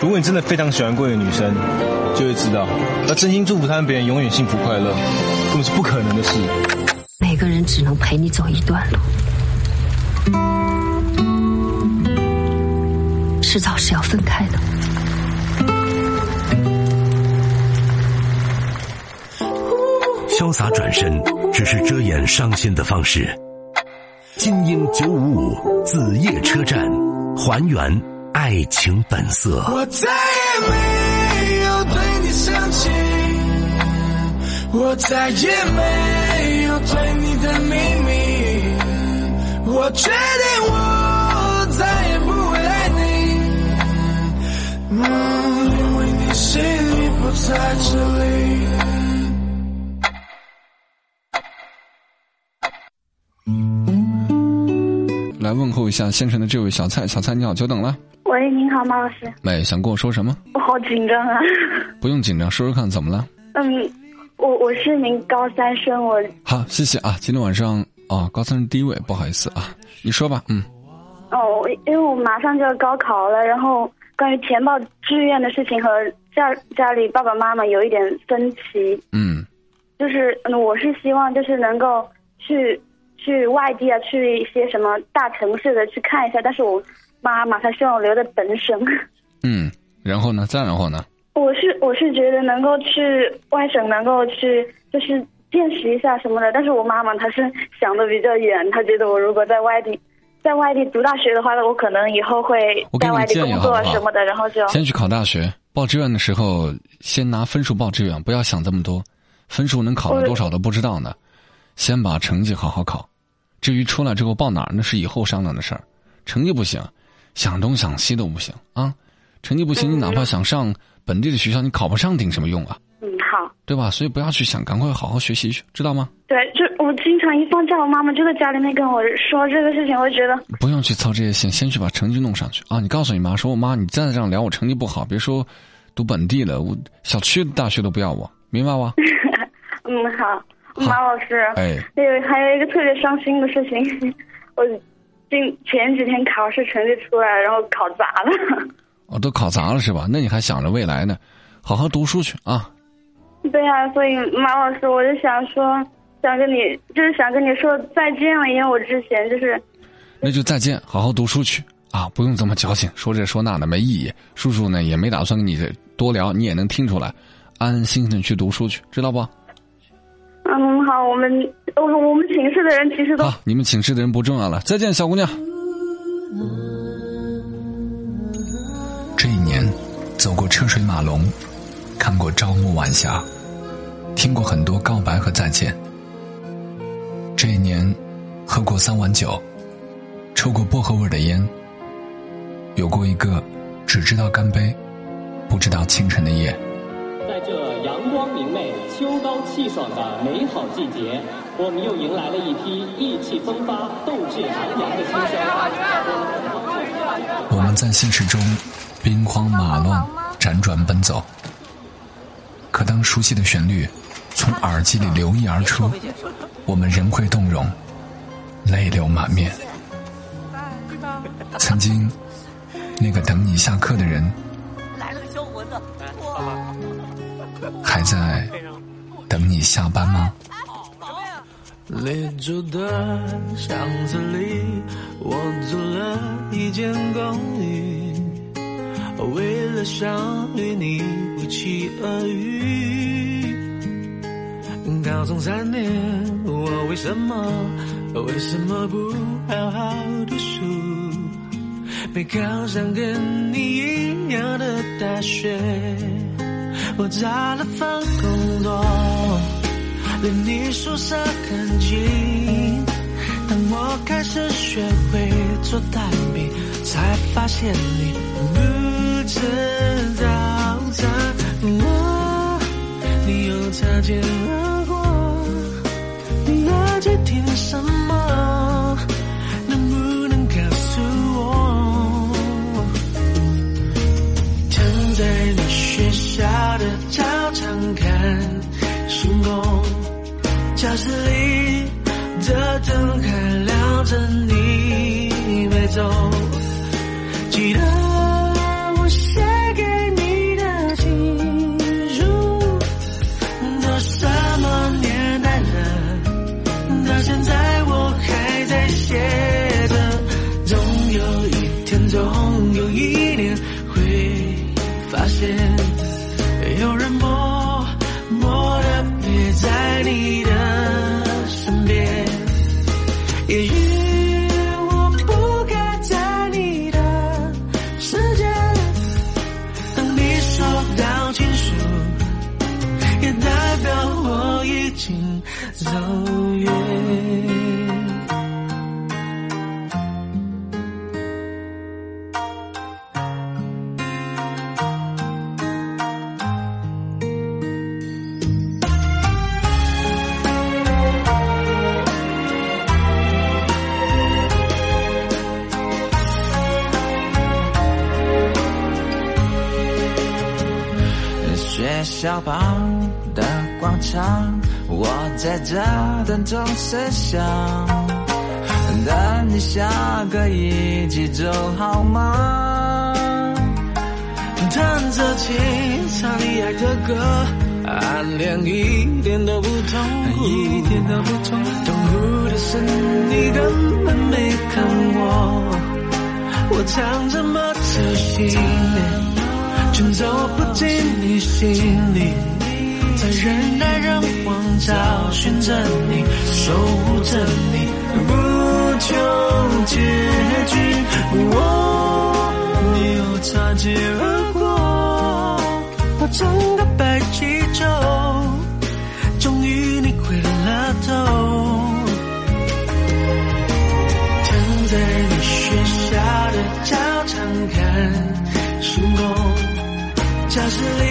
如果你真的非常喜欢过一个女生，就会知道，要真心祝福她们别人永远幸福快乐，根本是不可能的事。每个人只能陪你走一段路，迟早是要分开的。潇洒转身只是遮掩伤心的方式。精英九五五子夜车站，还原爱情本色。我再也没有对你生气，我再也没有对你的秘密，我决定我再也不会爱你，嗯，因为你心里不在这里。来问候一下先生的这位小蔡，小蔡你好，久等了。喂，您好，马老师。喂，想跟我说什么？我好紧张啊。不用紧张，说说看怎么了？嗯，我我是名高三生，我。好，谢谢啊。今天晚上哦，高三是第一位，不好意思啊，你说吧，嗯。哦，因为我马上就要高考了，然后关于填报志愿的事情和家家里爸爸妈妈有一点分歧。嗯。就是嗯，我是希望就是能够去。去外地啊，去一些什么大城市的去看一下，但是我妈妈她希望我留在本省。嗯，然后呢？再然后呢？我是我是觉得能够去外省，能够去就是见识一下什么的，但是我妈妈她是想的比较远，她觉得我如果在外地，在外地读大学的话，那我可能以后会在外地工作什么的，然后就先去考大学，报志愿的时候先拿分数报志愿，不要想这么多，分数能考到多少都不知道呢。先把成绩好好考，至于出来之后报哪儿，那是以后商量的事儿。成绩不行，想东想西都不行啊！成绩不行，你哪怕想上本地的学校，你考不上顶什么用啊？嗯，好，对吧？所以不要去想，赶快好好学习去，知道吗？对，就我经常一放假，我妈妈就在家里面跟我说这个事情，我觉得不用去操这些心，先去把成绩弄上去啊！你告诉你妈说，我妈，你再这样聊，我成绩不好，别说读本地的，我小区的大学都不要我，明白吗？嗯，好。马老师，哎，有还有一个特别伤心的事情，我今前几天考试成绩出来，然后考砸了。哦，都考砸了是吧？那你还想着未来呢？好好读书去啊！对呀，所以马老师，我就想说，想跟你，就是想跟你说再见了，因为我之前就是。那就再见，好好读书去啊！不用这么矫情，说这说那的没意义。叔叔呢也没打算跟你多聊，你也能听出来，安安心心的去读书去，知道不？我们我我们寝室的人其实都好，你们寝室的人不重要了。再见，小姑娘。这一年，走过车水马龙，看过朝暮晚霞，听过很多告白和再见。这一年，喝过三碗酒，抽过薄荷味的烟，有过一个只知道干杯，不知道清晨的夜。在这阳光明媚。秋高气爽的美好季节，我们又迎来了一批意气风发、斗志昂扬的新生。我们在现实中兵荒马乱、辗转奔走，可当熟悉的旋律从耳机里流溢而出，我们仍会动容，泪流满面。曾经，那个等你下课的人，在。等你下班吗？列州的巷子里，我租了一间公寓，为了想与你不期而遇。高中三年，我为什么为什么不好好读书？没考上跟你一样的大学。我找了份工作，离你宿舍很近。当我开始学会做蛋饼，才发现你不知道怎么，你又擦肩而常看星空，教室里的灯还亮着，你没走。记得已经走远。学校旁的广场，我在这等钟声响，等你下课一起走好吗？弹着琴，唱你爱的歌，暗恋一点都不痛苦，一点都不痛苦。痛苦的是你根本没看我，我唱这么走心。却走不进你心里，在人来人往找寻着你，守护着你，不求结局。我，你又擦肩而过，我整个白气球，终于你回了头，躺在你学校的操场看星空。教室里